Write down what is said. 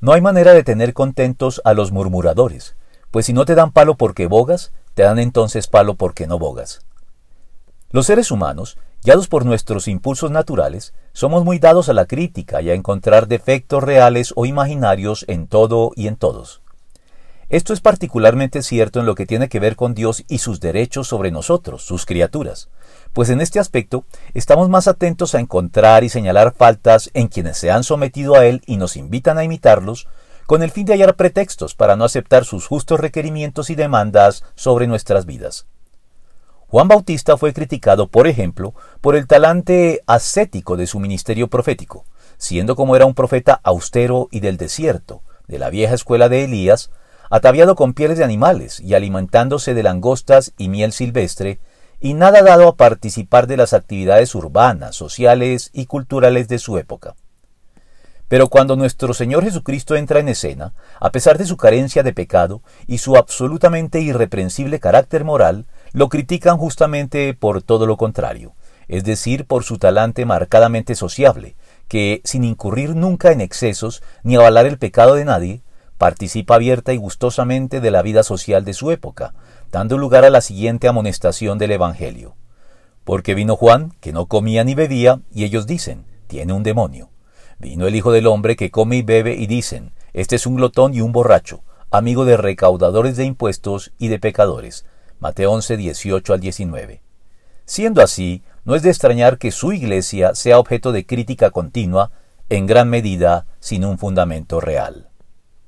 No hay manera de tener contentos a los murmuradores, pues si no te dan palo porque bogas, te dan entonces palo porque no bogas. Los seres humanos, guiados por nuestros impulsos naturales, somos muy dados a la crítica y a encontrar defectos reales o imaginarios en todo y en todos. Esto es particularmente cierto en lo que tiene que ver con Dios y sus derechos sobre nosotros, sus criaturas, pues en este aspecto estamos más atentos a encontrar y señalar faltas en quienes se han sometido a Él y nos invitan a imitarlos, con el fin de hallar pretextos para no aceptar sus justos requerimientos y demandas sobre nuestras vidas. Juan Bautista fue criticado, por ejemplo, por el talante ascético de su ministerio profético, siendo como era un profeta austero y del desierto, de la vieja escuela de Elías, ataviado con pieles de animales y alimentándose de langostas y miel silvestre, y nada dado a participar de las actividades urbanas, sociales y culturales de su época. Pero cuando nuestro Señor Jesucristo entra en escena, a pesar de su carencia de pecado y su absolutamente irreprensible carácter moral, lo critican justamente por todo lo contrario, es decir, por su talante marcadamente sociable, que, sin incurrir nunca en excesos ni avalar el pecado de nadie, participa abierta y gustosamente de la vida social de su época, dando lugar a la siguiente amonestación del Evangelio. Porque vino Juan, que no comía ni bebía, y ellos dicen, tiene un demonio. Vino el Hijo del Hombre, que come y bebe, y dicen, este es un glotón y un borracho, amigo de recaudadores de impuestos y de pecadores. Mateo 11, 18 al 19. Siendo así, no es de extrañar que su iglesia sea objeto de crítica continua, en gran medida sin un fundamento real.